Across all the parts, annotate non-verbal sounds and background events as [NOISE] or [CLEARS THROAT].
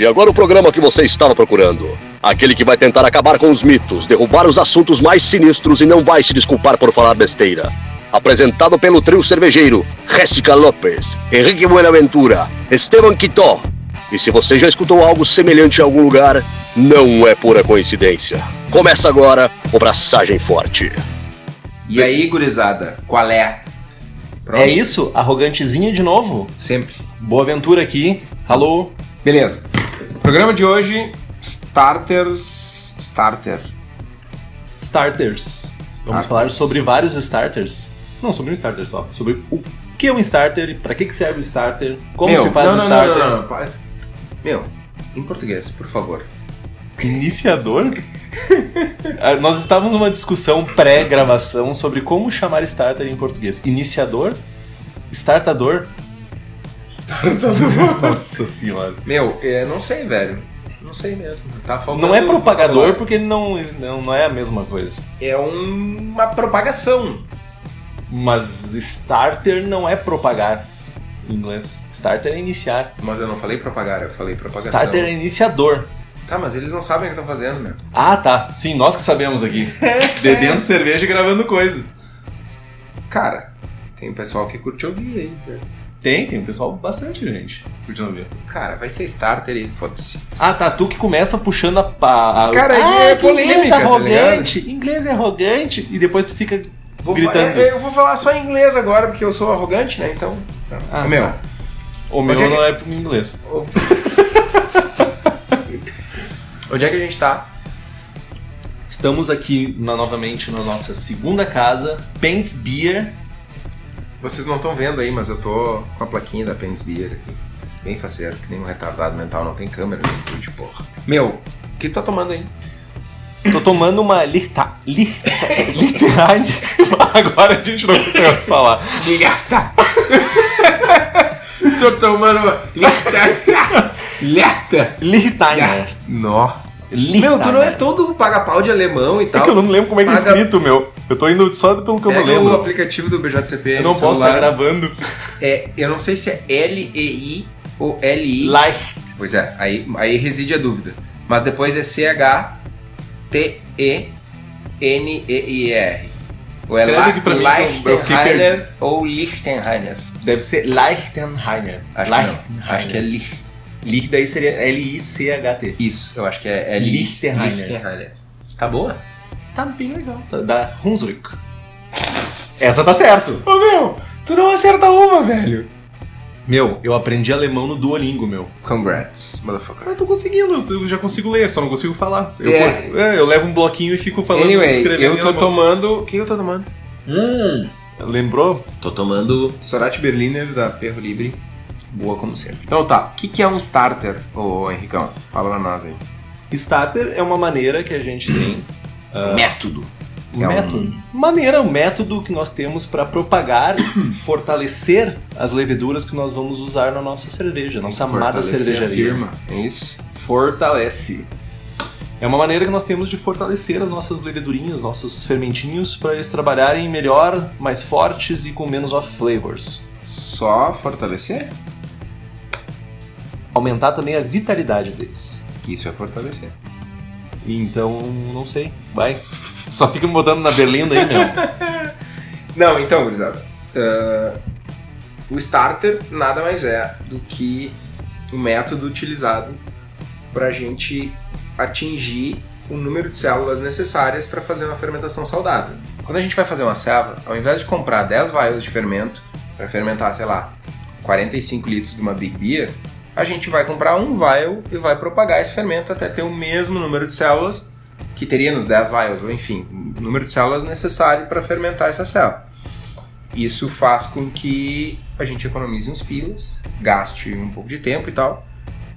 E agora o programa que você estava procurando. Aquele que vai tentar acabar com os mitos, derrubar os assuntos mais sinistros e não vai se desculpar por falar besteira. Apresentado pelo trio cervejeiro Jéssica Lopes, Henrique Buenaventura, Esteban Quitó. E se você já escutou algo semelhante em algum lugar, não é pura coincidência. Começa agora o Braçagem Forte. E aí, gurizada, qual é? Pronto? É isso? Arrogantezinha de novo? Sempre. Boa aventura aqui. Alô? Beleza. Programa de hoje, Starters... Starter. Starters. Vamos Starters. falar sobre vários starters. Não, sobre um starter só. Sobre o que é um starter, pra que serve o starter, como Meu, se faz não, um não, starter. Não, não, não, Meu, em português, por favor. [LAUGHS] Iniciador? Ah, Nós estávamos numa discussão pré-gravação sobre como chamar starter em português. Iniciador? Startador? [LAUGHS] Nossa senhora. Meu, é, não sei, velho. Não sei mesmo. Tá faltando Não é propagador porque não, não, não é a mesma coisa. É um- uma propagação. Mas starter não é propagar em inglês. Starter é iniciar. Mas eu não falei propagar, eu falei propagação. Starter é iniciador. Tá, mas eles não sabem o que estão fazendo, meu. Ah, tá. Sim, nós que sabemos aqui. [LAUGHS] Bebendo cerveja e gravando coisa. Cara, tem pessoal que curte ouvir aí, velho. Tem, tem um pessoal, bastante gente curtindo ver. Cara, vai ser starter e foda-se. Ah, tá. Tu que começa puxando a. a, a Cara, ah, é polêmica, Inglês tá arrogante. inglês é arrogante. E depois tu fica Vou gritando. é, eu vou falar só em inglês agora, porque eu sou arrogante, né? Então. Ah, meu. tá. O meu é não é em inglês. [LAUGHS] Onde é que a gente tá? Estamos aqui na- novamente na nossa segunda casa, Paints Beer. Vocês não estão vendo aí, mas eu tô com a plaquinha da Pens Beer aqui. Bem faceiro, que nem um retardado mental, não tem câmera no estúdio, porra. Meu, o que tu tá tomando aí? Tô tomando uma Lichta... Lichta... Lichtenheim. [LAUGHS] Agora a gente não consegue falar. Lhata! [LAUGHS] tô tomando uma. Lhata! Lhata! Lichtenheim. Nó. Meu, tu não é todo paga-pau de alemão e É tal. que eu não me lembro como é que é Paga- escrito, meu. Eu tô indo só pelo que eu não Pega o lembro. aplicativo do BJCP. Eu não posso estar celular. gravando. É, eu não sei se é L-E-I ou L-I. Leicht. Pois é, aí, aí reside a dúvida. Mas depois é C-H-T-E-N-E-I-R. Ou é Escreve aqui pra mim, eu- fiquei Lichtenheiner ou Lichtenheiner. Deve ser Lichtenheiner. Acho que não. Acho que é Lich. Lich daí seria L-I-C-H-T. Isso, eu acho que é, é Lichtenheiner. Lichtenheiner. Tá boa? Tá bem legal. Tá, da Hunsrück. Essa tá certo. Ô meu, tu não acerta uma, velho. Meu, eu aprendi alemão no Duolingo, meu. Congrats, motherfucker. Eu tô conseguindo, eu já consigo ler, só não consigo falar. Eu, É. é, eu levo um bloquinho e fico falando, Anyway, escrevendo eu tô alemão. tomando... O que eu tô tomando? Hum... Lembrou? Tô tomando Sorate Berliner da Perro Libre. Boa como sempre. Então tá, o que, que é um starter, ô Henricão? Fala pra nós aí. Starter é uma maneira que a gente tem. Método. Um É um- método. Maneira, um método que nós temos para propagar, [COUGHS] fortalecer as leveduras que nós vamos usar na nossa cerveja, nossa amada cervejaria. firma, é isso? Fortalece. É uma maneira que nós temos de fortalecer as nossas levedurinhas, nossos fermentinhos, para eles trabalharem melhor, mais fortes e com menos off flavors. Só fortalecer? Aumentar também a vitalidade deles. Que isso é fortalecer. Então, não sei. Vai. Só fica me botando na berlinda aí, meu. [LAUGHS] Não, então, gurizada. ah, o starter nada mais é do que o método utilizado pra gente atingir o número de células necessárias para fazer uma fermentação saudável. Quando a gente vai fazer uma ceva, ao invés de comprar 10 vials de fermento para fermentar, sei lá, 45 litros de uma Big Beer, a gente vai comprar um vial e vai propagar esse fermento até ter o mesmo número de células que teria nos 10 vials, ou enfim, o número de células necessário para fermentar essa célula. Isso faz com que a gente economize uns pilas, gaste um pouco de tempo e tal.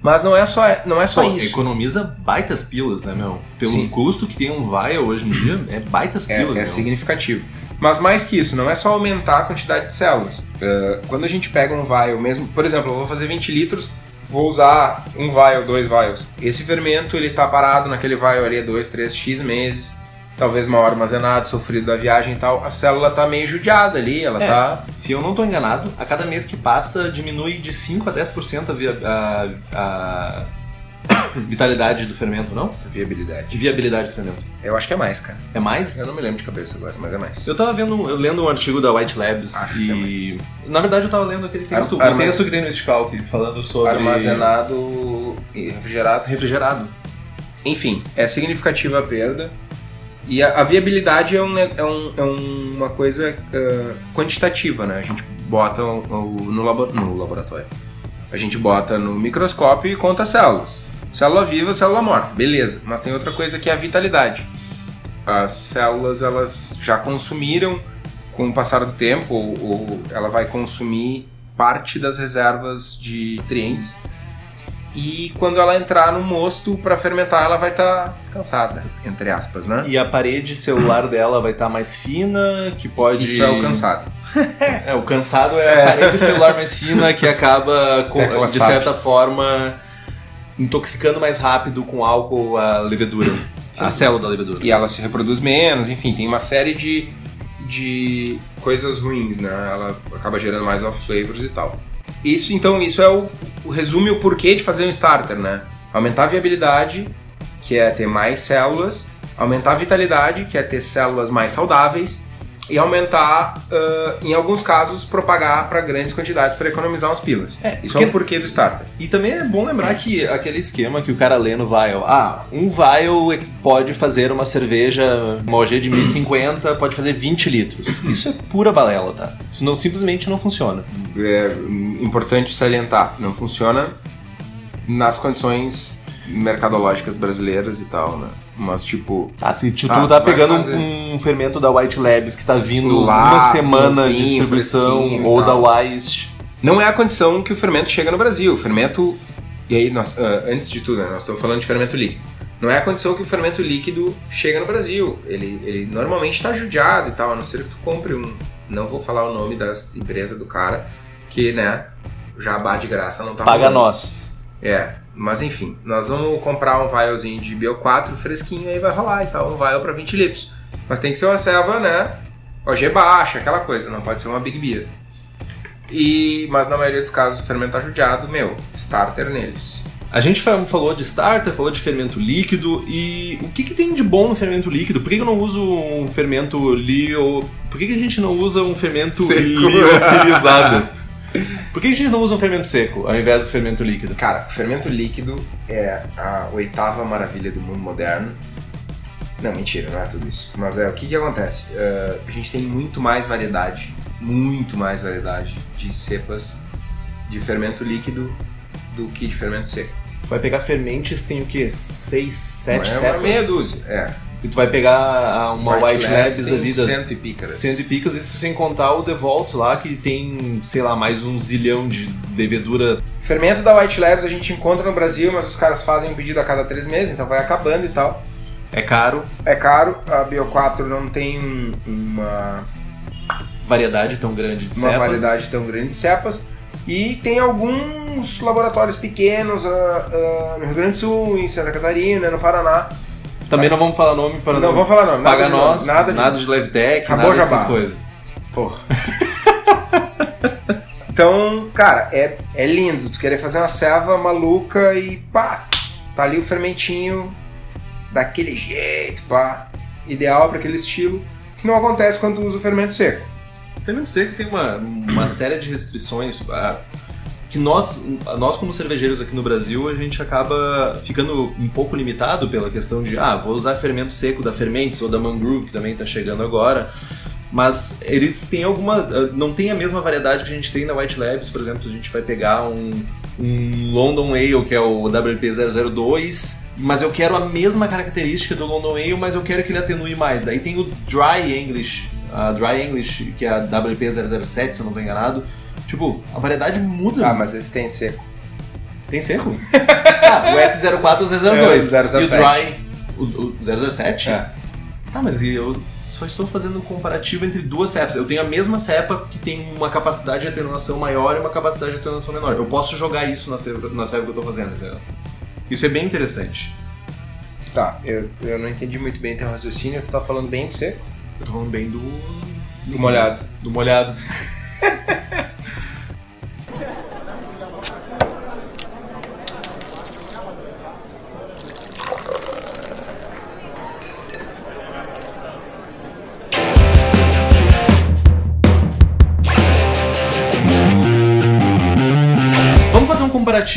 Mas não é só, não é só Pô, isso. Economiza baitas pilas, né, meu? Pelo Sim. custo que tem um vial hoje em dia, [LAUGHS] é baitas É, pilas, é meu. significativo. Mas mais que isso, não é só aumentar a quantidade de células. Uh, quando a gente pega um vial mesmo, por exemplo, eu vou fazer 20 litros, vou usar um vial, dois vials. Esse fermento ele tá parado naquele vial ali há 2, 3, x meses, talvez mal armazenado, sofrido da viagem e tal. A célula tá meio judiada ali, ela É. tá. Se eu não tô enganado, a cada mês que passa diminui de 5 a 10% a, via- a, a [COUGHS] Vitalidade do fermento, não? Viabilidade. Viabilidade do fermento. Eu acho que é mais, cara. É mais? Eu não me lembro de cabeça agora, mas é mais. Eu tava vendo, eu lendo um artigo da White Labs Acho que é e. Na verdade, eu tava lendo aquele texto, Ar- o texto que tem no Sticalc falando sobre. Armazenado e refrigerado. refrigerado. Enfim, é significativa a perda. E a, a viabilidade é, um, é, um- é um- uma coisa ah, quantitativa, né? A gente bota o- o- no, labo- no laboratório. A gente bota no microscópio e conta células. Célula viva, célula morta, beleza. Mas tem outra coisa que é a vitalidade. As células, elas já consumiram com o passar do tempo, ou, ou ela vai consumir parte das reservas de nutrientes. E quando ela entrar no mosto para fermentar, ela vai estar cansada, entre aspas, né? E a parede celular dela vai estar mais fina, que pode. Isso é o cansado. [LAUGHS] É, o cansado é a parede celular mais fina que acaba, com- É, de certa forma, intoxicando mais rápido com álcool a levedura. [COUGHS] A célula da levedura. E ela se reproduz menos, enfim, tem uma série de, de coisas ruins, né? Ela acaba gerando mais off flavors e tal. Isso, então, isso é o, o resume o porquê de fazer um starter, né? Aumentar a viabilidade, que é ter mais células, aumentar a vitalidade, que é ter células mais saudáveis, e aumentar, ah, em alguns casos, propagar para grandes quantidades para economizar umas pilas. É, Isso porque- é o porquê do starter. E também é bom lembrar que aquele esquema que o cara lê no vial, ah, um vial é pode fazer uma cerveja, uma OG de 1050, pode fazer 20 litros. [LAUGHS] Isso é pura balela, tá? Isso não, simplesmente não funciona. é importante salientar, não funciona nas condições mercadológicas brasileiras e tal, né? Mas tipo, Ah, se tu, Ah, tá vai pegando fazer. um, fermento da White Labs que tá vindo Lá, uma semana novinho, de distribuição, ou da. Wise, não é a condição que o fermento chega no Brasil. O fermento, e aí nós, ah, antes de tudo, né, nós estamos falando de fermento líquido. Não é a condição que o fermento líquido chega no Brasil. Ele, ele normalmente está judiado e tal, a não ser que tu compre um. Não vou falar o nome das empresas do cara, que, né, jabá de graça não tá paga rolando. nós. É, mas enfim, nós vamos comprar um vialzinho de Bio4 fresquinho aí vai rolar e tal, um vial para 20 litros. Mas tem que ser uma selva, né? OG baixa, aquela coisa, não pode ser uma Big Beer. E, mas na maioria dos casos o fermento tá judiado, meu, starter neles. A gente fa- falou de starter, falou de fermento líquido e o que, que tem de bom no fermento líquido? Por que, que eu não uso um fermento lio... Por que, que a gente não usa um fermento liofilizado? [LAUGHS] Por que a gente não usa um fermento seco ao invés do fermento líquido? Cara, o fermento líquido é a oitava maravilha do mundo moderno. Não, mentira, não é tudo isso. Mas é o que que acontece? Eh, a gente tem muito mais variedade, muito mais variedade de cepas de fermento líquido do que de fermento seco. Vai pegar fermentes, tem o quê? 6, 7 Não é cepas? meia dúzia. É. E tu vai pegar uma White, Labs da vida... Cento e pícaras. Cento e picas, isso sem contar o Devault lá, que tem, sei lá, mais um zilhão de levedura. Fermento da White Labs a gente encontra no Brasil, mas os caras fazem um pedido a cada três meses, então vai acabando e tal. É caro, É caro, a Bio4 não tem um- uma variedade tão grande de uma cepas. variedade tão grande de cepas. E tem alguns laboratórios pequenos ah, ah, no Rio Grande do Sul, em Santa Catarina, no Paraná. Também não vamos falar nome para Não vamos falar nome, nada Paga de nome, nós, nada nada de- de, Levtech, Acabou nada o jabá. dessas coisas. Porra. [LAUGHS] então, cara, é, é lindo tu querer fazer uma serva maluca e pá, tá ali o fermentinho daquele jeito, pá. Ideal para aquele estilo, que não acontece quando tu usa o fermento seco. Fermento seco tem uma, uma série de restrições ah, que nós, nós, como cervejeiros aqui no Brasil, a gente acaba ficando um pouco limitado pela questão de, ah, vou usar fermento seco da Fermentes ou da Mangrove, que também está chegando agora. Mas eles têm alguma. Não tem a mesma variedade que a gente tem na White Labs, por exemplo, a gente vai pegar um, um London Ale, que é o WP002, mas eu quero a mesma característica do London Ale, mas eu quero que ele atenue mais. Daí tem o Dry English, a Dry English, que é a WP007, se eu não estou enganado. Tipo, a variedade muda. Ah, mas esse tem seco. Tem seco? [LAUGHS] ah, o S04 ou o 002. É, o 007. E o Dry. O, o 007? É. Tá, mas eu só estou fazendo um comparativo entre duas cepas. Eu tenho a mesma cepa que tem uma capacidade de atenuação maior e uma capacidade de atenuação menor. Eu posso jogar isso na cepa, na cepa que eu estou fazendo, entendeu? Isso é bem interessante. Tá, eu, eu não entendi muito bem teu raciocínio, tu tá falando bem de seco? Eu tô falando bem do. Do molhado. Do molhado. [LAUGHS]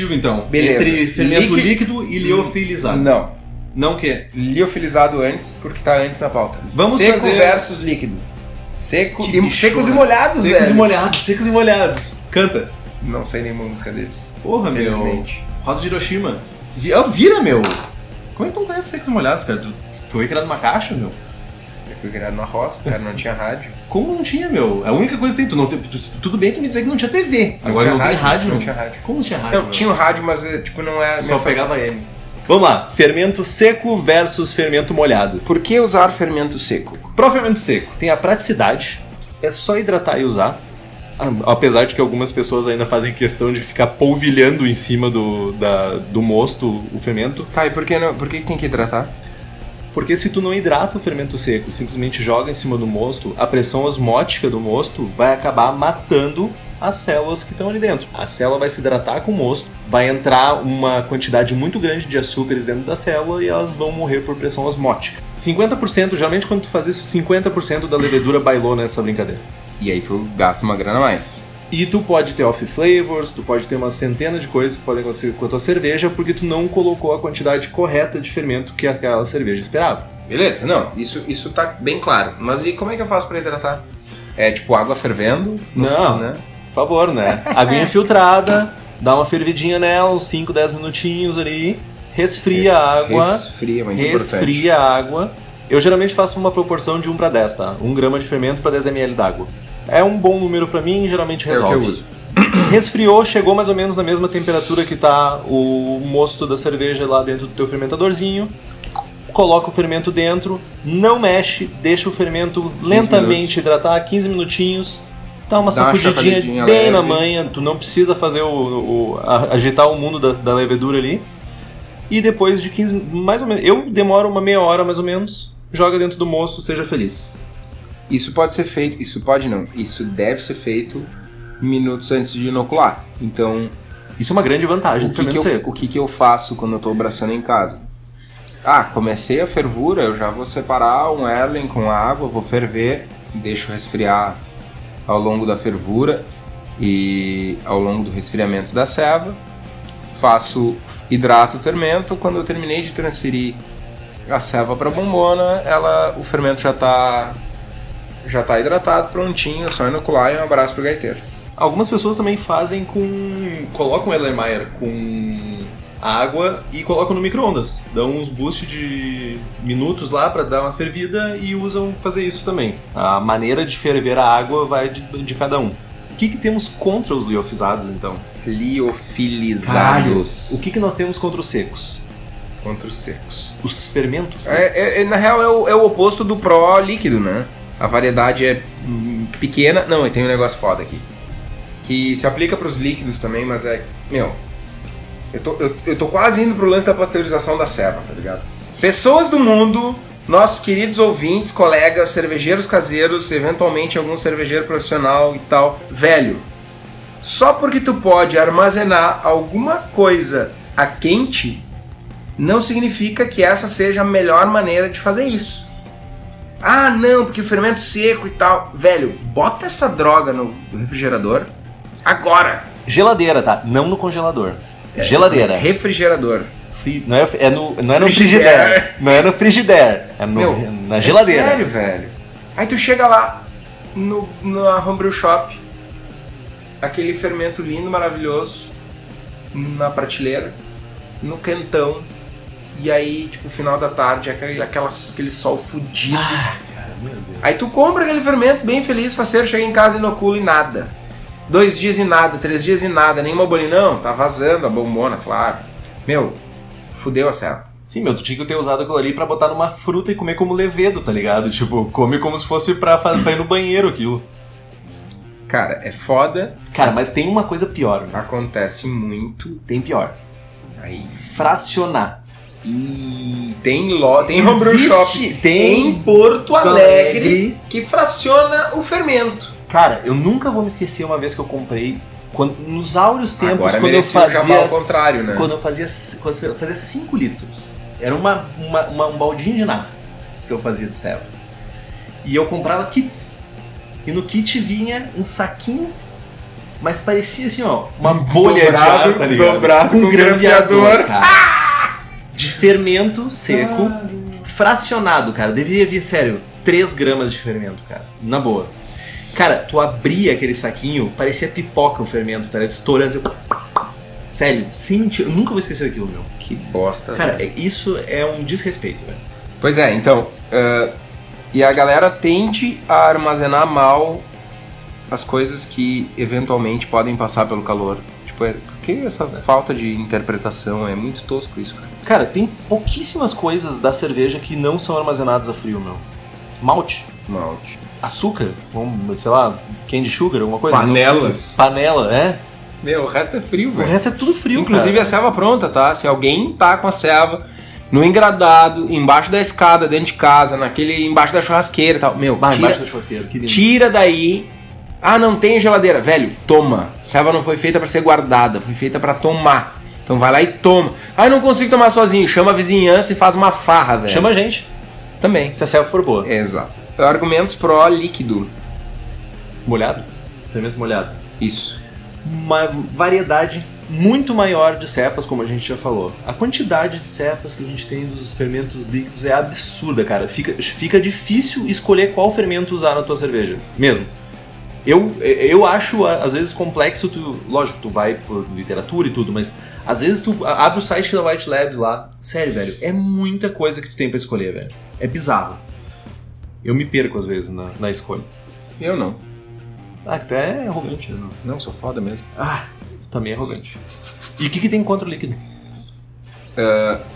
comparativo, então, Beleza. entre fermento Líquido- líquido e liofilizado. Não. Não o quê? Liofilizado antes, porque tá antes na pauta. Vamos Seco fazer- versus líquido. Seco Que e, bicho, secos e molhados, Secos velho. e molhados, secos e molhados. Canta. Não sei nenhuma música deles. Porra, meu. Felizmente. Rosa de Hiroshima. Ah, Vira, meu. Como é que tu não conhece secos e molhados, cara? Tu foi criado numa caixa, meu? Eu fui criado numa roça, cara, não tinha rádio. Como não tinha, meu? A única coisa que tem, tu não tem, tu- tudo bem tu me dizer que não tinha TV. Agora tinha não tem rádio, Não não. tinha rádio. Como não tinha rádio? Não, meu? tinha o rádio, mas eh, tipo, não era. Só minha fa- pegava M. Vamos lá, fermento seco versus fermento molhado. Por que usar fermento seco? Para o fermento seco, tem a praticidade, é só hidratar e usar. Ah, Apesar de que algumas pessoas ainda fazem questão de ficar polvilhando em cima do, da- do mosto o fermento. Tá, e por que, não, por que tem que hidratar? Porque se tu não hidrata o fermento seco, simplesmente joga em cima do mosto, a pressão osmótica do mosto vai acabar matando as células que estão ali dentro. A célula vai se hidratar com o mosto, vai entrar uma quantidade muito grande de açúcares dentro da célula e elas vão morrer por pressão osmótica. 50%, geralmente quando tu faz isso, 50% da levedura bailou nessa brincadeira. E aí tu gasta uma grana a mais. E tu pode ter off flavors, tu pode ter uma centena de coisas que podem acontecer com a tua cerveja porque tu não colocou a quantidade correta de fermento que aquela cerveja esperava. Beleza, não, isso, isso tá bem claro. Mas e como é que eu faço pra hidratar? É tipo água fervendo? Não. Né? Por favor, né? Aguinha [LAUGHS] filtrada, dá uma fervidinha nela, uns 5, 10 minutinhos ali, resfria a água, Resfria, muito importante. resfria a água. Eu geralmente faço uma proporção de 1 para 10, tá? 1 grama de fermento para 10 ml d'água. É um bom número para mim e geralmente É o que resolve. eu uso. Resfriou, chegou mais ou menos na mesma temperatura que tá o mosto da cerveja lá dentro do teu fermentadorzinho. Coloca o fermento dentro, não mexe, deixa o fermento lentamente minutos. hidratar 15 minutinhos. Dá uma Dá uma sacudidinha chacoalhadinha bem leve. na manha, tu não precisa fazer o, o- a- agitar o mundo da, da levedura ali. E depois de 15, mais ou menos, eu demoro uma meia hora mais ou menos, joga dentro do moço, seja feliz. Isso pode ser feito, isso pode não, isso deve ser feito minutos antes de inocular. Então, Isso é uma grande vantagem o que, que eu, seco. o que, que eu faço quando eu tô abraçando em casa? Ah, comecei a fervura, eu já vou separar um Erlen com água, vou ferver, deixo resfriar ao longo da fervura e ao longo do resfriamento da ceva. Faço hidrato o fermento, quando eu terminei de transferir a ceva para a bombona, ela, o fermento já está já tá hidratado, prontinho, é só inocular e um abraço pro gaiteiro. Algumas pessoas também fazem com. colocam Erlenmeyer com água e colocam no micro-ondas. Dão uns boost de minutos lá para dar uma fervida e usam fazer isso também. A maneira de ferver a água vai de, de cada um. O que, que temos contra os liofizados, então? Liofilizados. O que, que nós temos contra os secos? Contra os secos. Os fermentos? secos. É, é- é- na real, é o, é o oposto do pró líquido, né? A variedade é pequena. Não, e tem um negócio foda aqui. Que se aplica para os líquidos também, mas é. Meu. Eu tô, eu, eu tô quase indo pro lance da pasteurização da ceva, tá ligado? Pessoas do mundo, nossos queridos ouvintes, colegas, cervejeiros caseiros, eventualmente algum cervejeiro profissional e tal. Velho, só porque tu pode armazenar alguma coisa a quente não significa que essa seja a melhor maneira de fazer isso. Ah, não, porque o fermento seco e tal. Velho, bota essa droga no refrigerador agora. Geladeira, tá? Não no congelador. Geladeira. Refrigerador. Fri- Não é, é no, não é no Frigidaire. frigidaire. Não é no frigidaire. É no, Meu, na geladeira. É sério, velho. Aí tu chega lá no, na Homebrew Shop, aquele fermento lindo, maravilhoso, na prateleira, no quentão. E aí, tipo, final da tarde, aquele, aquelas, aquele sol fudido. Ah, cara, meu Deus. Aí tu compra aquele fermento bem feliz, faceiro, chega em casa e inocula e nada. Dois dias e nada, três dias e nada, nenhuma bolinha. Não, tá vazando a bombona, claro. Meu, fudeu a cela. Sim, meu, tu tinha que ter usado aquilo ali pra botar numa fruta e comer como levedo, tá ligado? Tipo, come como se fosse pra, pra ir no banheiro aquilo. Cara, é foda, Cara, mas tem uma coisa pior, né? acontece muito. Tem pior. Aí Fracionar. E tem lo, tem homebrew shop tem em Porto Alegre, Alegre. que fraciona o fermento. Cara, eu nunca vou me esquecer uma vez que eu comprei. Quando, nos áureos tempos, Agora quando eu fazia. ao contrário, né? Quando eu fazia. Quando eu fazia 5 litros. Era uma, uma, uma- um baldinho de nada que eu fazia de serva. E eu comprava kits. E no kit vinha um saquinho mas parecia assim, ó, uma bolha Dobrado- de ar, tá ligado? dobrado com um grampeador, grampeador. cara. De fermento seco, fracionado, cara. Devia vir, sério, 3 gramas de fermento, cara. Na boa. Cara, tu abria aquele saquinho, parecia pipoca o fermento, tá ligado? Estourando. Sério, sem mentira, eu nunca vou esquecer aquilo, meu. Que bosta. Cara, velho. é- isso é um desrespeito, velho. Pois é, então. ah, e a galera tende a armazenar mal as coisas que eventualmente podem passar pelo calor. Tipo, é, por que essa falta de interpretação? É muito tosco isso, cara. Cara, tem pouquíssimas coisas da cerveja que não são armazenadas a frio, meu. Malte, Malte. açúcar, vamos, sei lá, candy sugar, alguma coisa. Panelas. Panela, é. Meu, o resto é frio, O velho. resto é tudo frio, Inclusive cara. a selva pronta, tá? Se alguém tá com a selva no engradado, embaixo da escada, dentro de casa, naquele embaixo da churrasqueira e tal. Meu, Bah, tira, embaixo da churrasqueira, que lindo. tira daí. Ah, não tem geladeira. Velho, toma. Selva não foi feita pra ser guardada, foi feita pra tomar. Então vai lá e toma. Ah, não consigo tomar sozinho. Chama a vizinhança e faz uma farra, velho. Chama a gente, também. se a selva for boa. Exato. Argumentos pró líquido. Molhado? Fermento molhado. Isso. Uma variedade muito maior de cepas, como a gente já falou. A quantidade de cepas que a gente tem dos fermentos líquidos é absurda, cara. Fica, fica difícil escolher qual fermento usar na tua cerveja. Mesmo. Eu, eu acho, às vezes, complexo, tu, lógico, tu vai por literatura e tudo, mas às vezes tu abre o site da White Labs lá. Sério, velho, é muita coisa que tu tem pra escolher, velho. É bizarro. Eu me perco, às vezes, na, na escolha. Eu não. Ah, tu é arrogante, né? Não, sou foda mesmo. Ah, também é arrogante. E o que, que tem contra o líquido?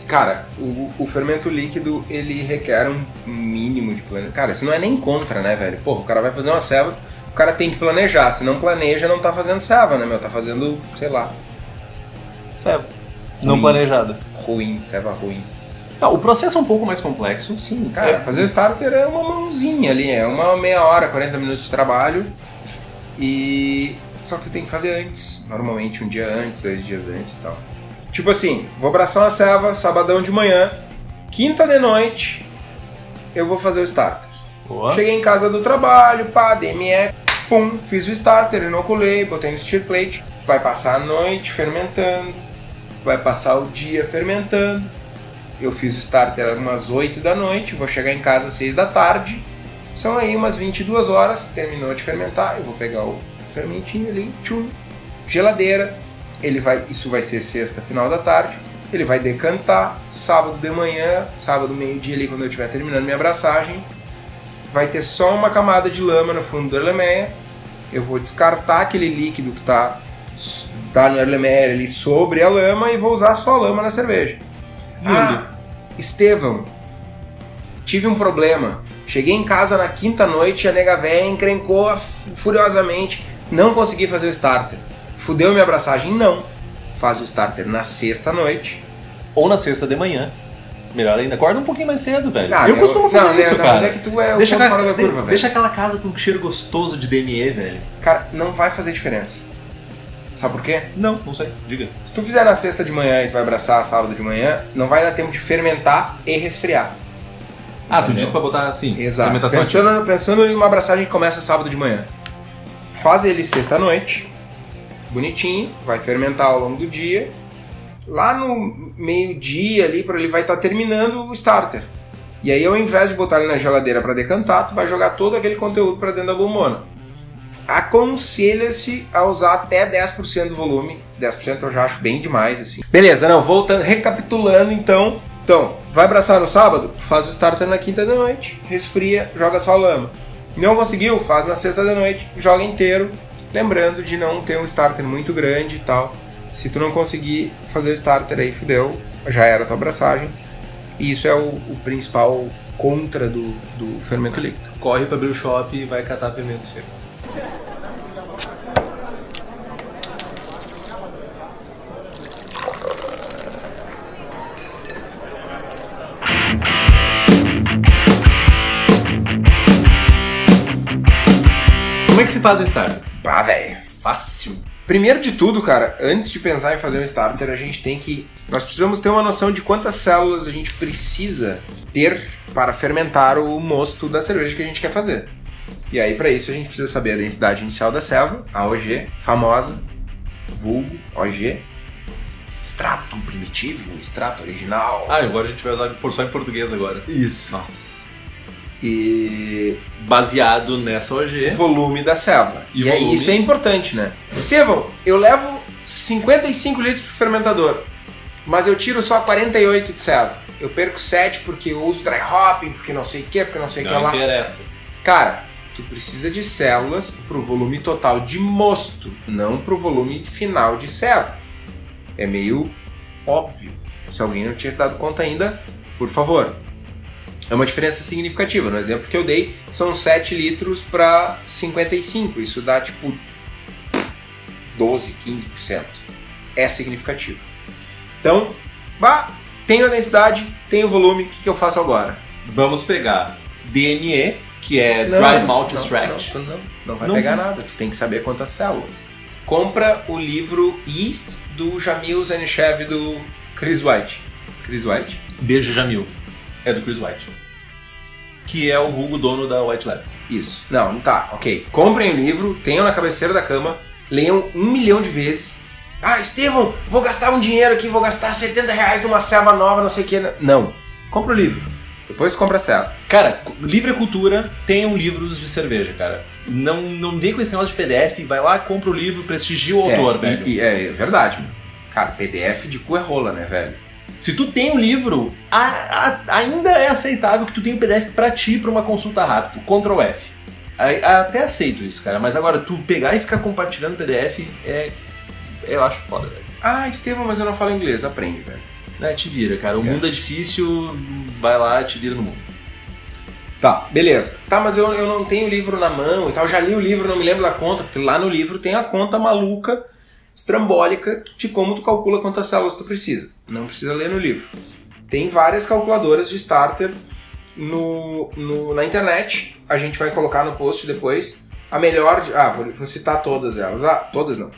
Cara, o, o fermento líquido, ele requer um mínimo de planejamento. Cara, isso não é nem contra, né, velho? Porra, o cara vai fazer uma selva, o cara tem que planejar. Se não planeja, não tá fazendo selva, né, meu? Tá fazendo, sei lá, Ceva. Não Ruim. planejada. ruim, selva ruim. Tá, o processo é um pouco mais complexo. Sim, cara, É. fazer o starter é uma mãozinha ali, é uma meia hora, 40 minutos de trabalho. E. Só que tu tem que fazer antes, normalmente um dia antes, dois dias antes e tal. Tipo assim, vou abraçar uma selva, sabadão de manhã, quinta de noite, eu vou fazer o starter. Boa. Cheguei em casa do trabalho, pá, DME, pum, fiz o starter, inoculei, botei no steer plate. Vai passar a noite fermentando, vai passar o dia fermentando. Eu fiz o starter umas 8 da noite, vou chegar em casa às 6 da tarde. São aí umas 22 horas, terminou de fermentar, eu vou pegar o fermentinho ali, tchum, geladeira. Ele vai, isso vai ser sexta, final da tarde. Ele vai decantar, sábado de manhã, sábado meio-dia ali quando eu estiver terminando minha abraçagem, vai ter só uma camada de lama no fundo do Erlenmeyer. Eu vou descartar aquele líquido que está tá no Erlenmeyer ali sobre a lama e vou usar só a lama na cerveja. Ah, Estevão, tive um problema. Cheguei em casa na quinta noite, a nega véia encrencou fu- furiosamente. Não consegui fazer o starter. Fudeu minha abraçagem? Não. Faz o starter na sexta noite. Ou na sexta de manhã. Melhor ainda, acorda um pouquinho mais cedo, velho. Ah, eu costumo fazer não, isso, não, cara. Mas é que tu é o deixa, ponto aquela, fora da de- curva, velho. deixa aquela casa com cheiro gostoso de DME, velho. Cara, não vai fazer diferença. Sabe por quê? Não, não sei. Diga. Se tu fizer na sexta de manhã e tu vai abraçar sábado de manhã, não vai dar tempo de fermentar e resfriar. Ah, tu Entendeu? disse pra botar assim. Exato. Pensando, pensando em uma abraçagem que começa sábado de manhã. Faz ele sexta-noite, bonitinho, vai fermentar ao longo do dia. Lá no meio-dia ali, ele vai estar terminando o starter. E aí, ao invés de botar ele na geladeira para decantar, tu vai jogar todo aquele conteúdo para dentro da bombona. Aconselha-se a usar até 10% do volume. 10% eu já acho bem demais, assim. Beleza, não, voltando, recapitulando então. Então, vai abraçar no sábado? Faz o starter na quinta da noite, resfria, joga só a lama. Não conseguiu? Faz na sexta da noite, joga inteiro. Lembrando de não ter um starter muito grande e tal. Se tu não conseguir fazer o starter aí, fudeu, já era a tua abraçagem. E isso é o, o principal contra do, do fermento líquido. Corre pra abrir o shop e vai catar fermento seco. Como é que se faz o starter? Pá, velho. Fácil. Primeiro de tudo, cara, antes de pensar em fazer um starter, a gente tem que. Nós precisamos ter uma noção de quantas células a gente precisa ter para fermentar o mosto da cerveja que a gente quer fazer. E aí, para isso, a gente precisa saber a densidade inicial da selva, a OG, famosa, vulgo, OG, extrato primitivo, extrato original. Ah, agora a gente vai usar por só em português agora. Isso. Nossa. E Baseado nessa OG. volume da selva. E E, aí, volume? isso é importante, né? Estevão, eu levo 55 litros pro fermentador, mas eu tiro só 48 de selva. Eu perco 7 porque eu uso dry hopping, porque não sei o que, porque não sei o que Não lá. interessa. Cara, tu precisa de células pro volume total de mosto, não pro volume final de selva. É meio óbvio. Se alguém não tinha se dado conta ainda, por favor. É uma diferença significativa. No exemplo que eu dei, são 7 litros para 55. Isso dá tipo 12, 15%. É significativo. Então, bah, tenho a densidade, tenho o volume, o que, que eu faço agora? Vamos pegar DME, que é Dry Malt não, Extract. Não, não, não vai Não. pegar nada, tu tem que saber quantas células. Compra o livro Yeast do Jamil Zanishev do Chris White. Chris White? Beijo Jamil. É do Chris White. Que é o vulgo dono da White Labs. Isso. Não, tá, ok. Comprem o livro, tenham na cabeceira da cama, leiam um milhão de vezes. Ah, Estevão, vou gastar um dinheiro aqui, vou gastar 70 reais numa selva nova, não sei o que. Não. Compra o livro. Depois compra a selva. Cara, livre é cultura, tenham livros de cerveja, cara. Não, não vem com esse negócio de PDF, vai lá, compra o livro, prestigia o autor, é, velho. E, e é, é verdade, meu. Cara, PDF de cu é rola, né, velho? Se tu tem um livro, a- a- ainda é aceitável que tu tenha o PDF pra ti pra uma consulta rápida. Ctrl F. A- Até aceito isso, cara. Mas agora, tu pegar e ficar compartilhando PDF é. Eu acho foda, velho. Ah, Estevão, mas eu não falo inglês. Aprende, velho. É, te vira, cara. O É. mundo é difícil, vai lá, te vira no mundo. Tá, beleza. Tá, mas eu, eu não tenho o livro na mão e tal. Já li o livro, não me lembro da conta, porque lá no livro tem a conta maluca, estrambólica, de como tu calcula quantas células tu precisa. Não precisa ler no livro. Tem várias calculadoras de starter no, no- na internet. A gente vai colocar no post depois. A melhor. De, ah, vou, vou citar todas elas. Ah, todas não.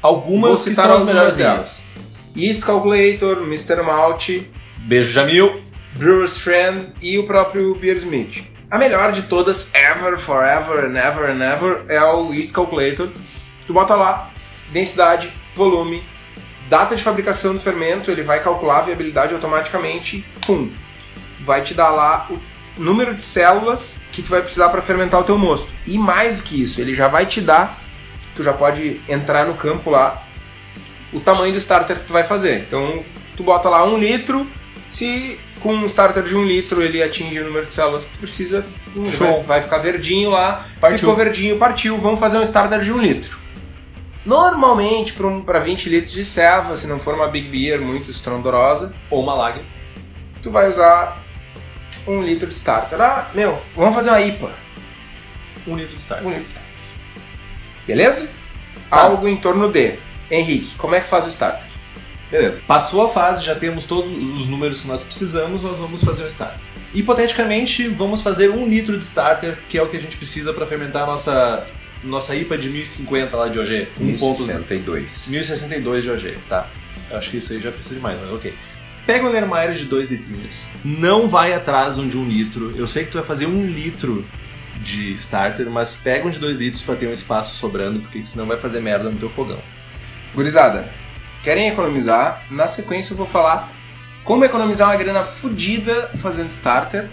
Algumas vou que citar são as melhores delas. Yeast Calculator, Mr. Malt, Beijo, Jamil. Brewer's Friend e o próprio Beersmith. A melhor de todas, ever, forever and ever and ever, é o Yeast Calculator. Tu bota lá densidade, volume, data de fabricação do fermento, ele vai calcular a viabilidade automaticamente, pum. Vai te dar lá o número de células que tu vai precisar para fermentar o teu mosto. E mais do que isso, ele já vai te dar, tu já pode entrar no campo lá, o tamanho do starter que tu vai fazer. Então, tu bota lá um litro, se com um starter de um litro ele atinge o número de células que tu precisa, Show. vai, vai ficar verdinho lá, Partiu. ficou verdinho, partiu, vamos fazer um starter de um litro. Normalmente, para um, pra 20 litros de selva, se não for uma Big Beer muito estrondorosa, Ou uma lager. tu vai usar um litro de starter. Ah, meu, vamos fazer uma IPA. Um litro de start. Um litro de starter. Beleza? Tá. Algo em torno de. Henrique, como é que faz o starter? Beleza. Passou a fase, já temos todos os números que nós precisamos, nós vamos fazer um starter. Hipoteticamente, vamos fazer um litro de starter, que é o que a gente precisa para fermentar a nossa, nossa IPA de 1050 lá de OG. 1.0. 62. 1062 de OG, tá. Eu acho que isso aí já precisa de mais, mas ok. Pega o Lermaier de 2 litrinhos. Não vai atrás um de 1 um litro. Eu sei que tu vai fazer um litro de starter, mas pega um de 2 litros para ter um espaço sobrando, porque senão vai fazer merda no teu fogão. Gurizada, querem economizar? Na sequência eu vou falar como economizar uma grana fodida fazendo starter,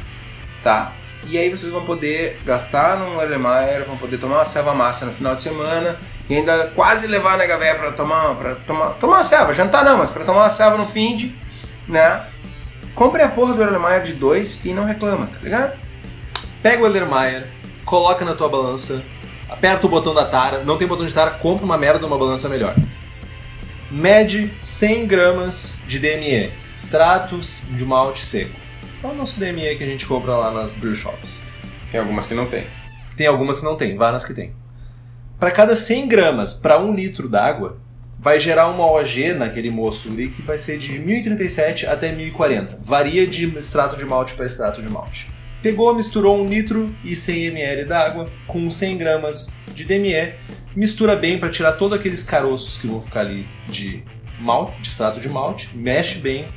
tá? E aí vocês vão poder gastar num Erlenmeyer, vão poder tomar uma selva massa no final de semana e ainda quase levar a nega véia pra tomar, pra tomar, tomar uma selva, jantar não, mas pra tomar uma selva no fim de, né? Compre a porra do Erlenmeyer de 2 e não reclama, tá ligado? Pega o Eldermaier, coloca na tua balança, aperta o botão da tara, não tem botão de tara, compra uma merda uma balança melhor. Mede 100 gramas de DME, extratos de malte seco. É o nosso DME que a gente compra lá nas brew shops. Tem algumas que não tem. Tem algumas que não tem, várias que tem. Para cada 100 gramas para 1 litro d'água, vai gerar uma OG naquele moço ali que vai ser de 1037 até 1040. Varia de extrato de malte para extrato de malte. Pegou, misturou 1 litro e 100 ml d'água com 100 gramas de DME, mistura bem para tirar todos aqueles caroços que vão ficar ali de malte, de extrato de malte, mexe bem,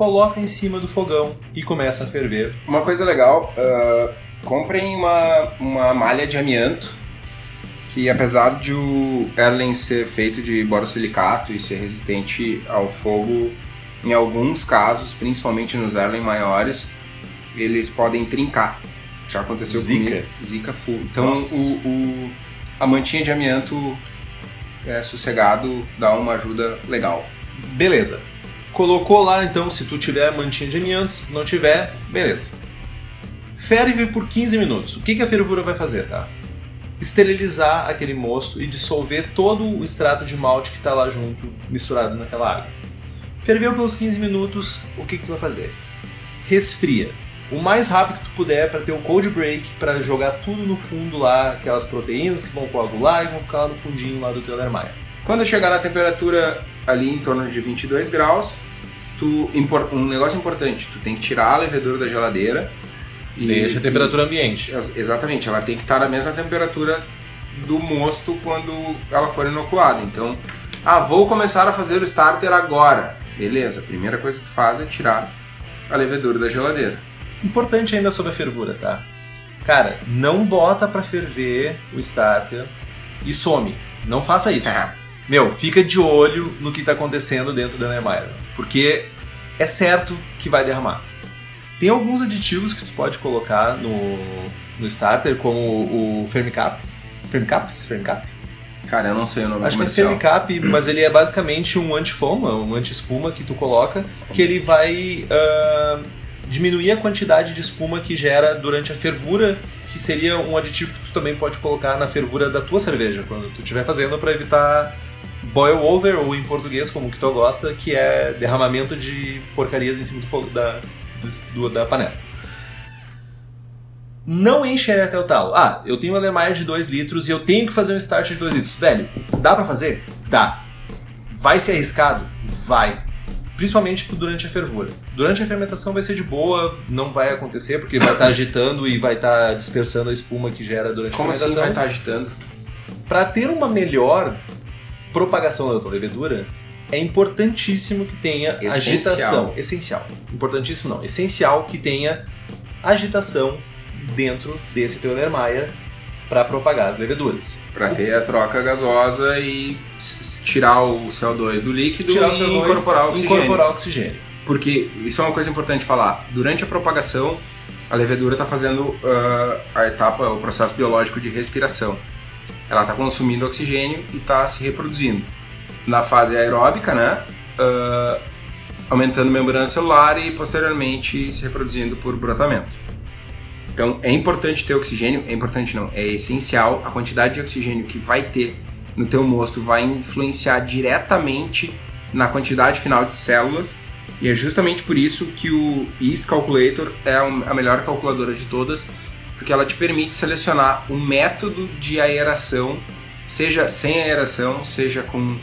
coloca em cima do fogão e começa a ferver. Uma coisa legal, ah, comprem uma, uma malha de amianto, que apesar de o Erlen ser feito de borosilicato e ser resistente ao fogo, em alguns casos, principalmente nos Erlen maiores, eles podem trincar. Já aconteceu Zica. comigo. Zica full. Então o, o- a mantinha de amianto é sossegado, dá uma ajuda legal. Beleza. Colocou lá, então, se tu tiver mantinha de amianto, se não tiver, beleza. Ferve por 15 minutos. O que, que a fervura vai fazer, tá? Esterilizar aquele mosto e dissolver todo o extrato de malte que está lá junto, misturado naquela água. Ferveu pelos 15 minutos, o que, que tu vai fazer? Resfria. O mais rápido que tu puder para ter o cold break, para jogar tudo no fundo lá, aquelas proteínas que vão coagular e vão ficar lá no fundinho lá do teu. Quando chegar na temperatura ali em torno de 22 graus, tu, um negócio importante, tu tem que tirar a levedura da geladeira. e- Deixa a temperatura ambiente. Ex- Exatamente, ela tem que estar na mesma temperatura do mosto quando ela for inoculada. Então, ah, vou começar a fazer o starter agora. Beleza, a primeira coisa que tu faz é tirar a levedura da geladeira. Importante ainda sobre a fervura, tá? Cara, não bota pra ferver o starter e some. Não faça isso. [LAUGHS] Meu, fica de olho no que tá acontecendo dentro da Neymar, porque é certo que vai derramar. Tem alguns aditivos que tu pode colocar no, no starter, como o, o Fermicap. Fermicaps? Fermicap? Cara, eu não sei o nome Acho que é comercial. Fermicap, [CLEARS THROAT] mas ele é basicamente um antifoma, um anti-espuma que tu coloca, que ele vai ah, diminuir a quantidade de espuma que gera durante a fervura, que seria um aditivo que tu também pode colocar na fervura da tua cerveja, quando tu estiver fazendo para evitar boil over, ou em português, como que tu gosta, que é derramamento de porcarias em cima do fogo da, do- da panela. Não enche ele até o talo. Ah, eu tenho um Alemeyer de 2 litros e eu tenho que fazer um start de 2 litros. Velho, dá pra fazer? Dá. Vai ser arriscado? Vai. Principalmente durante a fervura. Durante a fermentação vai ser de boa, não vai acontecer, porque vai estar agitando e vai estar dispersando a espuma que gera durante Como a assim fermentação. vai estar agitando? Para ter uma melhor propagação da levedura, é importantíssimo que tenha Essencial. agitação. Essencial. Importantíssimo não. Essencial que tenha agitação dentro desse teu Erlenmeyer para propagar as leveduras. Pra ter a troca gasosa e tirar o CO2 do líquido Tirar e CO2, incorporar o oxigênio. incorporar oxigênio. Porque isso é uma coisa importante falar. Durante a propagação, a levedura está fazendo ah, a etapa, o processo biológico de respiração. Ela está consumindo oxigênio e está se reproduzindo. Na fase aeróbica, né? ah, aumentando membrana celular e posteriormente se reproduzindo por brotamento. Então é importante ter oxigênio, é importante não, é essencial. A quantidade de oxigênio que vai ter no teu mosto vai influenciar diretamente na quantidade final de células e é justamente por isso que o Yeast Calculator é a melhor calculadora de todas, porque ela te permite selecionar um método de aeração, seja sem aeração, seja com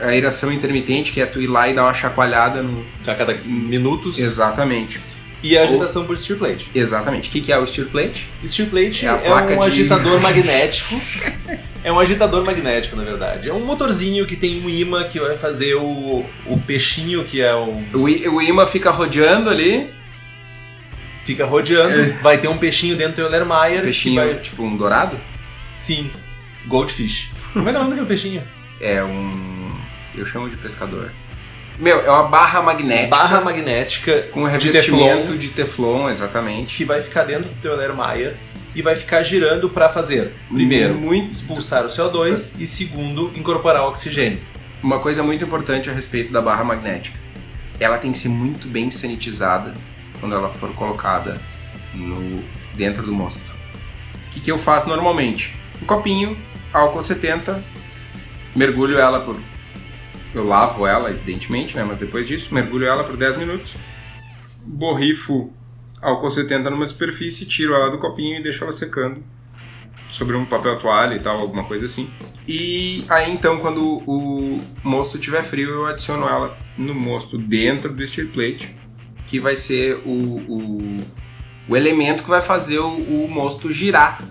aeração intermitente, que é tu ir lá e dar uma chacoalhada no. A cada minutos. Exatamente. E a agitação por stir plate. Exatamente. O que, que é o stir plate? Stir plate É a é, placa um de- agitador [LAUGHS] magnético. É um agitador magnético, na verdade. É um motorzinho que tem um imã que vai fazer o, o peixinho, que é. O, i- o imã fica rodeando ali, Fica rodeando, vai ter um peixinho dentro do teu Lermaier. É. peixinho, vai... tipo um dourado. Sim. Goldfish. Como é que é o nome daquele peixinho? É um. Eu chamo de pescador. Meu, é uma barra magnética. Barra magnética com de revestimento teflon de teflon, exatamente. que vai ficar dentro do teu Lermaier e vai ficar girando para fazer, primeiro, muito expulsar o CO2 e segundo, incorporar o oxigênio. Uma coisa muito importante a respeito da barra magnética. Ela tem que ser muito bem sanitizada quando ela for colocada no dentro do mosto. O que, que eu faço normalmente? Um copinho, álcool 70, mergulho ela por. Eu lavo ela, evidentemente, né? mas depois disso, mergulho ela por 10 minutos, borrifo álcool 70 numa superfície, tiro ela do copinho e deixo ela secando sobre um papel toalha e tal, alguma coisa assim. E aí então, quando o mosto estiver frio, eu adiciono ela no mosto dentro do stir plate, que vai ser o, o, o elemento que vai fazer o, o mosto girar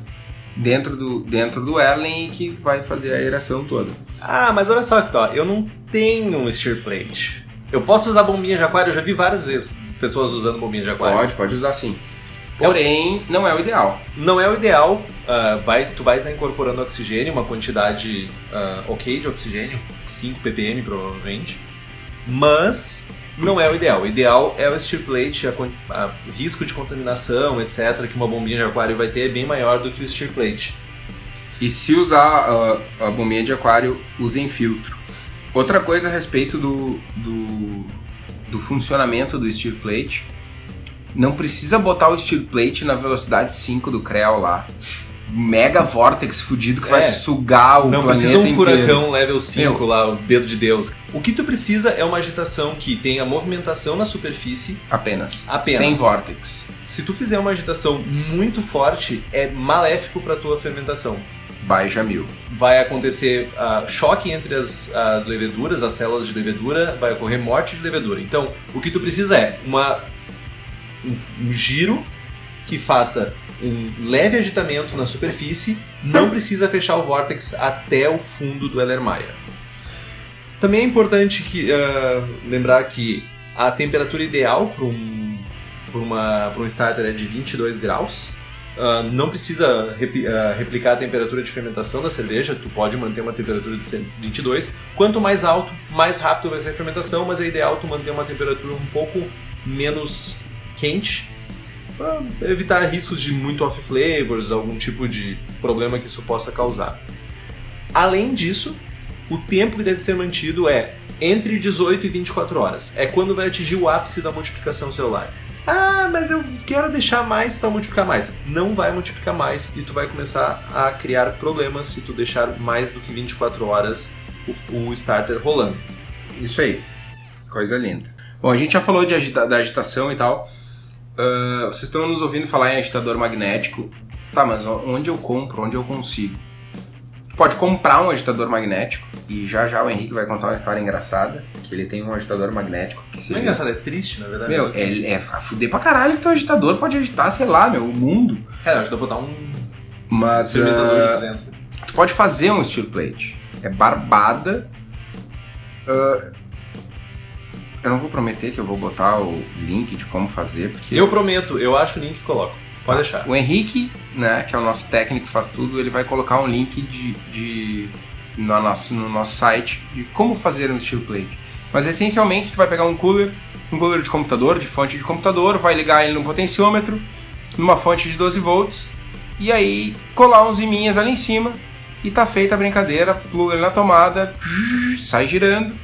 dentro do, dentro do Erlen e que vai fazer a aeração toda. Ah, mas olha só, ó, eu não tenho um stir plate. Eu posso usar bombinha de aquário, eu já vi várias vezes pessoas usando bombinha de aquário. Pode, pode usar sim. Porém, não é o ideal. Não é o ideal, uh, vai, tu vai estar incorporando oxigênio, uma quantidade uh, ok de oxigênio, 5 ppm provavelmente, mas não é o ideal. O ideal é o steel plate, a, a, o risco de contaminação, etc., que uma bombinha de aquário vai ter é bem maior do que o steel plate. E se usar uh, a bombinha de aquário, usem filtro. Outra coisa a respeito do, do, do funcionamento do steel plate, não precisa botar o steel plate na velocidade 5 do Creel lá. Mega vortex fudido que é, vai sugar o não planeta precisa um inteiro. furacão level 5 Meu. lá, o dedo de Deus. O que tu precisa é uma agitação que tenha movimentação na superfície. Apenas. Apenas. Sem vortex. Se tu fizer uma agitação muito forte, é maléfico para tua fermentação. Baixa mil. Vai acontecer uh, choque entre as, as leveduras, as células de levedura, vai ocorrer morte de levedura. Então, o que tu precisa é uma um, um giro que faça um leve agitamento na superfície, não precisa fechar o vórtex até o fundo do Ellermeyer. Também é importante que, uh, lembrar que a temperatura ideal para um, um starter é de 22 graus. Uh, não precisa uh, replicar a temperatura de fermentação da cerveja, tu pode manter uma temperatura de 22. Quanto mais alto, mais rápido vai ser a fermentação, mas é ideal tu manter uma temperatura um pouco menos quente evitar riscos de muito off flavors, algum tipo de problema que isso possa causar. Além disso, o tempo que deve ser mantido é entre 18 e 24 horas. É quando vai atingir o ápice da multiplicação celular. Ah, mas eu quero deixar mais para multiplicar mais. Não vai multiplicar mais e tu vai começar a criar problemas se tu deixar mais do que 24 horas o, o starter rolando. Isso aí. Coisa linda. Bom, a gente já falou de agita da agitação e tal. Uh, vocês estão nos ouvindo falar em agitador magnético. Tá, mas onde eu compro? Onde eu consigo? Pode comprar um agitador magnético e já já o Henrique vai contar uma história engraçada que ele tem um agitador magnético. Que. Não é engraçado, é triste, na verdade. Meu, é, é fuder pra caralho que teu agitador pode agitar, sei lá, meu, o mundo. É, ajuda a botar um mas, fermentador uh, de 200. Tu pode fazer um steel plate. É barbada. Uh, eu não vou prometer que eu vou botar o link de como fazer, porque... Eu prometo, eu acho o link e coloco. Pode tá. deixar. O Henrique, né, que é o nosso técnico que faz tudo, ele vai colocar um link de, de no, nosso, no nosso site de como fazer um steel plate. Mas essencialmente tu vai pegar um cooler, um cooler de computador, de fonte de computador, vai ligar ele no potenciômetro, numa fonte de 12 volts, e aí colar uns iminhas ali em cima, e tá feita a brincadeira, pluga ele na tomada, sai girando,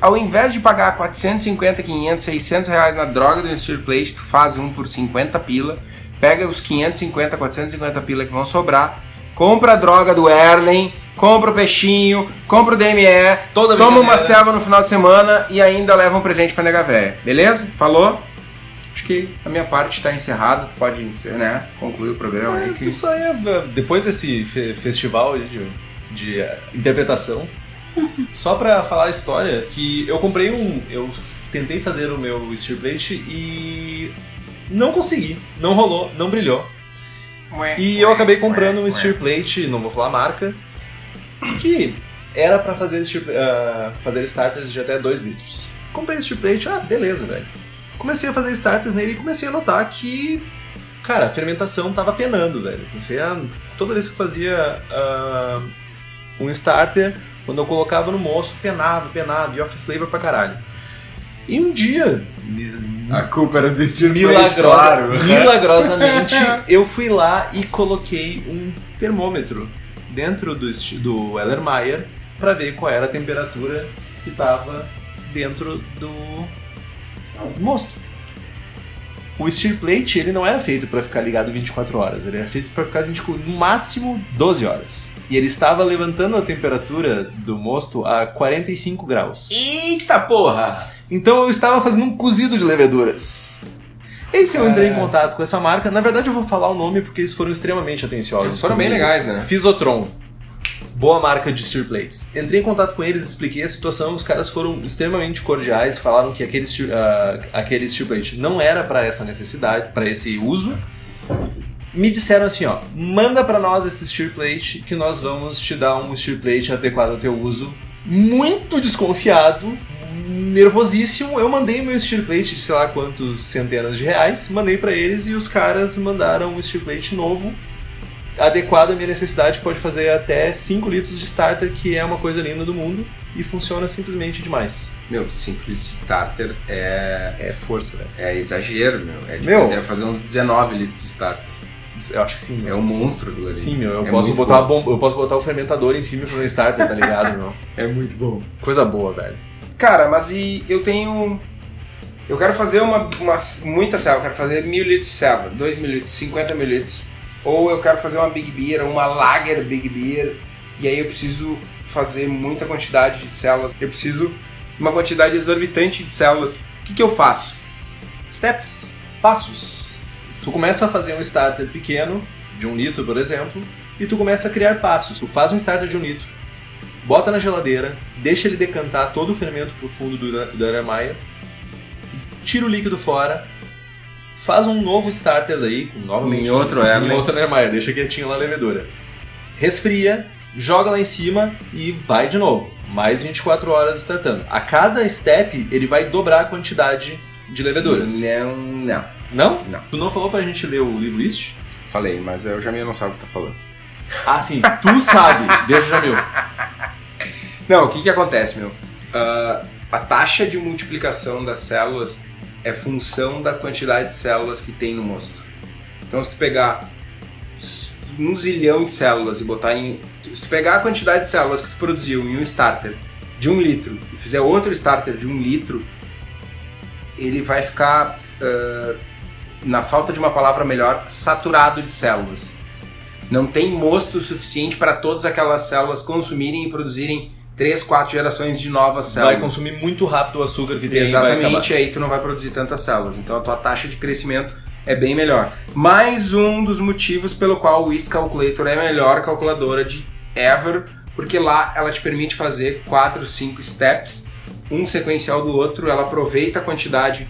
ao invés de pagar 450, 500, 600 reais na droga do Steel Plate, tu faz um por 50 pila, pega os 550, 450 pila que vão sobrar, compra a droga do Erlen, compra o peixinho, compra o DME, Toda toma uma selva no final de semana e ainda leva um presente pra nega véia. Beleza? Falou? Acho que a minha parte está encerrada, tu pode né, concluir o programa é, aí. Que... Isso aí é, depois desse festival de, de uh, interpretação, só pra falar a história, que eu comprei um. Eu tentei fazer o meu Steel Plate e. Não consegui. Não rolou, não brilhou. E eu acabei comprando um Steel Plate, não vou falar a marca, que era para fazer, uh, fazer starters de até 2 litros. Comprei o Steel Plate, ah, beleza, velho. Comecei a fazer starters nele e comecei a notar que, cara, a fermentação tava penando, velho. Comecei a. Toda vez que eu fazia uh, um starter, quando eu colocava no moço, penava, penava, e off flavor pra caralho. E um dia, a culpa era desse milagrosa, claro. [LAUGHS] milagrosamente, eu fui lá e coloquei um termômetro dentro do, do Ellermeyer para ver qual era a temperatura que estava dentro do, do mosto o steel plate ele não era feito para ficar ligado 24 horas, ele era feito para ficar 20, no máximo 12 horas. E ele estava levantando a temperatura do mosto a 45 graus. Eita porra! Então eu estava fazendo um cozido de leveduras. E se eu entrei em é. contato com essa marca, na verdade eu vou falar o nome porque eles foram extremamente atenciosos. Eles foram bem legais, né? Fisotron boa marca de steer plates. Entrei em contato com eles, expliquei a situação, os caras foram extremamente cordiais, falaram que aquele steer, uh, aquele steer plate não era para essa necessidade, para esse uso. Me disseram assim, ó, manda para nós esse steer plate que nós vamos te dar um steer plate adequado ao teu uso. Muito desconfiado, nervosíssimo, eu mandei meu steel plate de sei lá quantos centenas de reais, mandei para eles e os caras mandaram um steel plate novo, adequado à minha necessidade, pode fazer até 5 litros de starter, que é uma coisa linda do mundo e funciona simplesmente demais. Meu, 5 litros de starter é. É força, velho. É exagero, meu. É tipo, Meu. deve fazer uns 19 litros de starter. Eu acho que sim, É meu. um monstro aquilo ali. Sim, meu, eu É posso botar bom. eu posso botar o fermentador em cima e fazer um starter, tá ligado, meu? [LAUGHS] É muito bom. Coisa boa, velho. Cara, mas e eu tenho. Eu quero fazer uma, uma muita selva, eu quero fazer mil litros de selva, 2 mil litros, 50 mil litros. Ou eu quero fazer uma Big Beer, uma Lager Big Beer, e aí eu preciso fazer muita quantidade de células. Eu preciso uma quantidade exorbitante de células. O que, que eu faço? Steps, passos. Tu começa a fazer um starter pequeno, de um litro, por exemplo, e tu começa a criar passos. Tu faz um starter de um litro, bota na geladeira, deixa ele decantar todo o fermento pro fundo do, do aramaia, tira o líquido fora, faz um novo starter com novamente Em outro em Erlen. outro aramaia, deixa quietinho lá a levedura. Resfria, joga lá em cima e vai de novo. Mais 24 horas startando. A cada step, ele vai dobrar a quantidade de leveduras. Não, não. Não? Não. Tu não falou pra gente ler o livro list? Falei, mas eu me não sabe o que tá falando. Ah, sim. Tu [LAUGHS] sabe. Beijo, Jamil. Não, o que que acontece, meu? Ah, a taxa de multiplicação das células é função da quantidade de células que tem no mosto. Então, se tu pegar um zilhão de células e botar em... Se tu pegar a quantidade de células que tu produziu em um starter de um litro e fizer outro starter de um litro, ele vai ficar, ah, na falta de uma palavra melhor, saturado de células. Não tem mosto suficiente para todas aquelas células consumirem e produzirem 3, 4 gerações de novas células. Vai consumir muito rápido o açúcar que tem Exatamente, acabar. aí tu não vai produzir tantas células. Então a tua taxa de crescimento é bem melhor. Mais um dos motivos pelo qual o Whisk Calculator é a melhor calculadora de ever, porque lá ela te permite fazer 4, 5 steps, um sequencial do outro, ela aproveita a quantidade.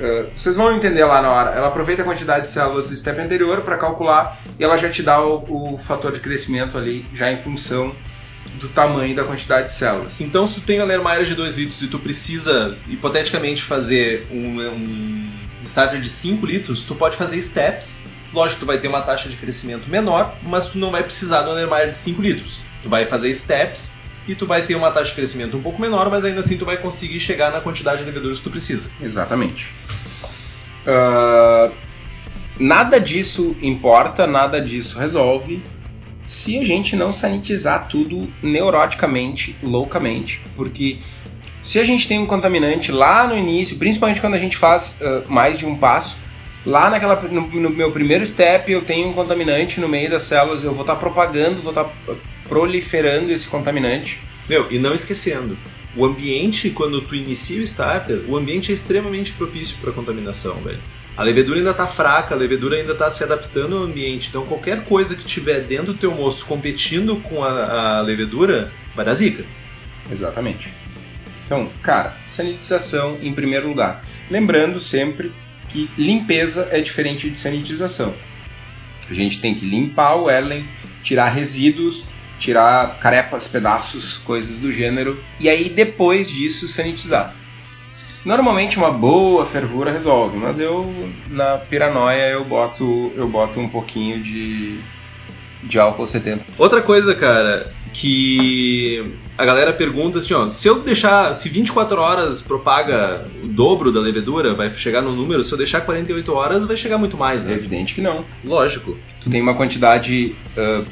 eh, vocês vão entender lá na hora. Ela aproveita a quantidade de células do step anterior para calcular e ela já te dá o, o fator de crescimento ali, já em função do tamanho da quantidade de células. Então, se tu tem uma Lermaier de 2 litros e tu precisa, hipoteticamente, fazer um, um starter de 5 litros, tu pode fazer steps. Lógico, tu vai ter uma taxa de crescimento menor, mas tu não vai precisar de uma Lermaier de 5 litros. Tu vai fazer steps e tu vai ter uma taxa de crescimento um pouco menor, mas ainda assim tu vai conseguir chegar na quantidade de leveduras que tu precisa. Exatamente. Ah, nada disso importa, nada disso resolve se a gente não sanitizar tudo neuroticamente, loucamente, porque se a gente tem um contaminante lá no início, principalmente quando a gente faz ah, mais de um passo, lá naquela, no, no meu primeiro step eu tenho um contaminante no meio das células, eu vou estar propagando, vou estar proliferando esse contaminante. Meu, e não esquecendo, o ambiente, quando tu inicia o starter, o ambiente é extremamente propício para contaminação, velho. A levedura ainda tá fraca, a levedura ainda tá se adaptando ao ambiente, então qualquer coisa que tiver dentro do teu moço competindo com a, a levedura, vai dar zica. Exatamente. Então, cara, sanitização em primeiro lugar. Lembrando sempre que limpeza é diferente de sanitização. A gente tem que limpar o Erlen, tirar resíduos, tirar carepas, pedaços, coisas do gênero, e aí depois disso sanitizar. Normalmente uma boa fervura resolve, mas eu na piranoia eu boto eu boto um pouquinho de de álcool 70. Outra coisa, cara, que a galera pergunta assim, ó, se eu deixar, se 24 horas propaga o dobro da levedura, vai chegar no número, se eu deixar 48 horas, vai chegar muito mais, É né? evidente que não. Lógico. Tu tem uma quantidade. ah,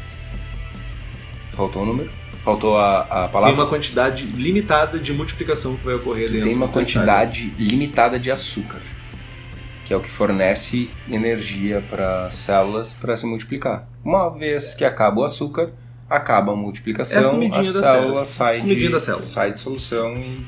Faltou o número? Faltou a, a Tem palavra? uma quantidade limitada de multiplicação que vai ocorrer dentro tem uma quantidade limitada de açúcar, que é o que fornece energia para células para se multiplicar. Uma vez que acaba o açúcar, acaba a É a multiplicação, a da célula sai de, célula. sai de solução e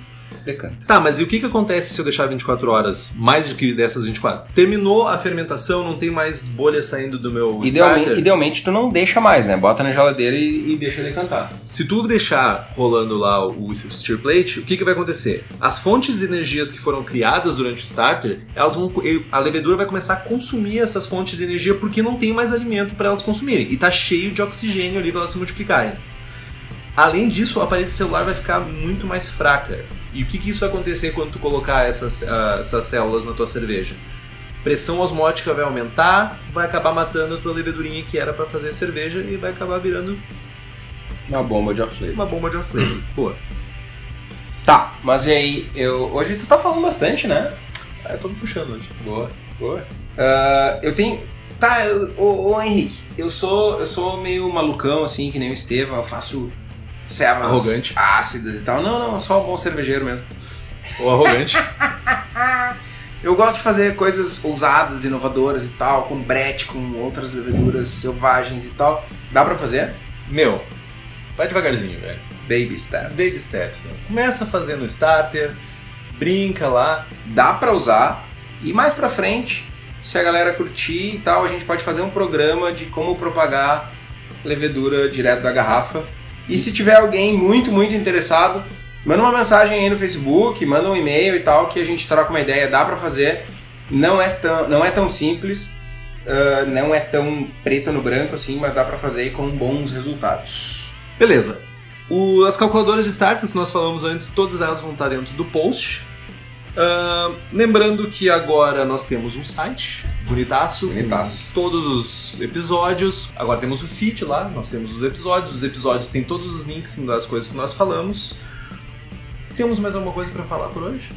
decanta. Tá, mas e o que, que acontece se eu deixar 24 horas, mais do que dessas 24? Terminou a fermentação, não tem mais bolha saindo do meu Idealmente, starter. idealmente tu não deixa mais, né? Bota na geladeira e, e deixa decantar. Se tu deixar rolando lá o stir plate, o que, que vai acontecer? As fontes de energias que foram criadas durante o starter, elas vão, a levedura vai começar a consumir essas fontes de energia porque não tem mais alimento para elas consumirem e tá cheio de oxigênio ali para elas se multiplicarem. Além disso, a parede celular vai ficar muito mais fraca. E o que, que isso vai acontecer quando tu colocar essas, uh, essas células na tua cerveja? Pressão osmótica vai aumentar, vai acabar matando a tua levedurinha que era para fazer cerveja e vai acabar virando uma bomba de off Uma bomba de off Pô. Tá, mas e aí, eu, hoje tu tá falando bastante, né? Ah, eu tô me puxando hoje. Boa, boa. Uh, eu tenho. Tá, ô, ô Henrique, eu sou, eu sou meio malucão, assim, que nem o Estevam, eu faço servas arrogante. ácidas e tal. Não, não, só um bom cervejeiro mesmo. Ou arrogante. [LAUGHS] eu gosto de fazer coisas ousadas, inovadoras e tal, com brete, com outras leveduras selvagens e tal. Dá pra fazer? Meu, vai devagarzinho, velho. Baby steps. Baby steps. Né? Começa fazendo starter, brinca lá. Dá pra usar. E mais pra frente, se a galera curtir e tal, a gente pode fazer um programa de como propagar levedura direto da garrafa. E se tiver alguém muito, muito interessado, manda uma mensagem aí no Facebook, manda um e-mail e tal, que a gente troca uma ideia, dá para fazer. Não é tão, não é tão simples, uh, não é tão preto no branco assim, mas dá para fazer com bons resultados. Beleza. O, as calculadoras de starter que nós falamos antes, todas elas vão estar dentro do post. Uh, lembrando que agora nós temos um site bonitaço, bonitaço. todos os episódios. Agora temos o feed lá, nós temos os episódios. Os episódios têm todos os links das coisas que nós falamos. Temos mais alguma coisa para falar por hoje?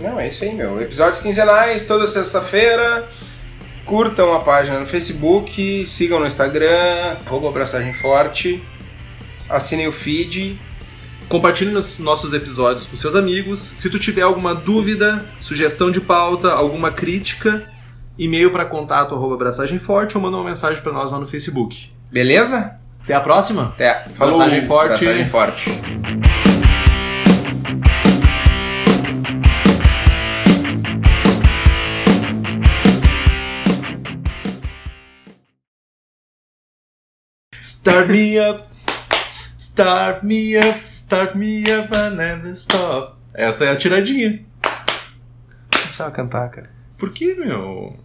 Não, é isso aí, meu. Episódios quinzenais, toda sexta-feira. Curtam a página no Facebook, sigam no Instagram, arroba abraçagem forte, assinem o feed Compartilhe os nossos episódios com seus amigos. Se tu tiver alguma dúvida, sugestão de pauta, alguma crítica, e-mail para contato arroba abraçagem forte ou manda uma mensagem para nós lá no Facebook. Beleza? Até a próxima. Até. Falou. Abraçagem forte. Abraçagem forte. Start me up. Start me up, start me up, I never stop. Essa é a tiradinha. Não precisava cantar, cara. Por que, meu?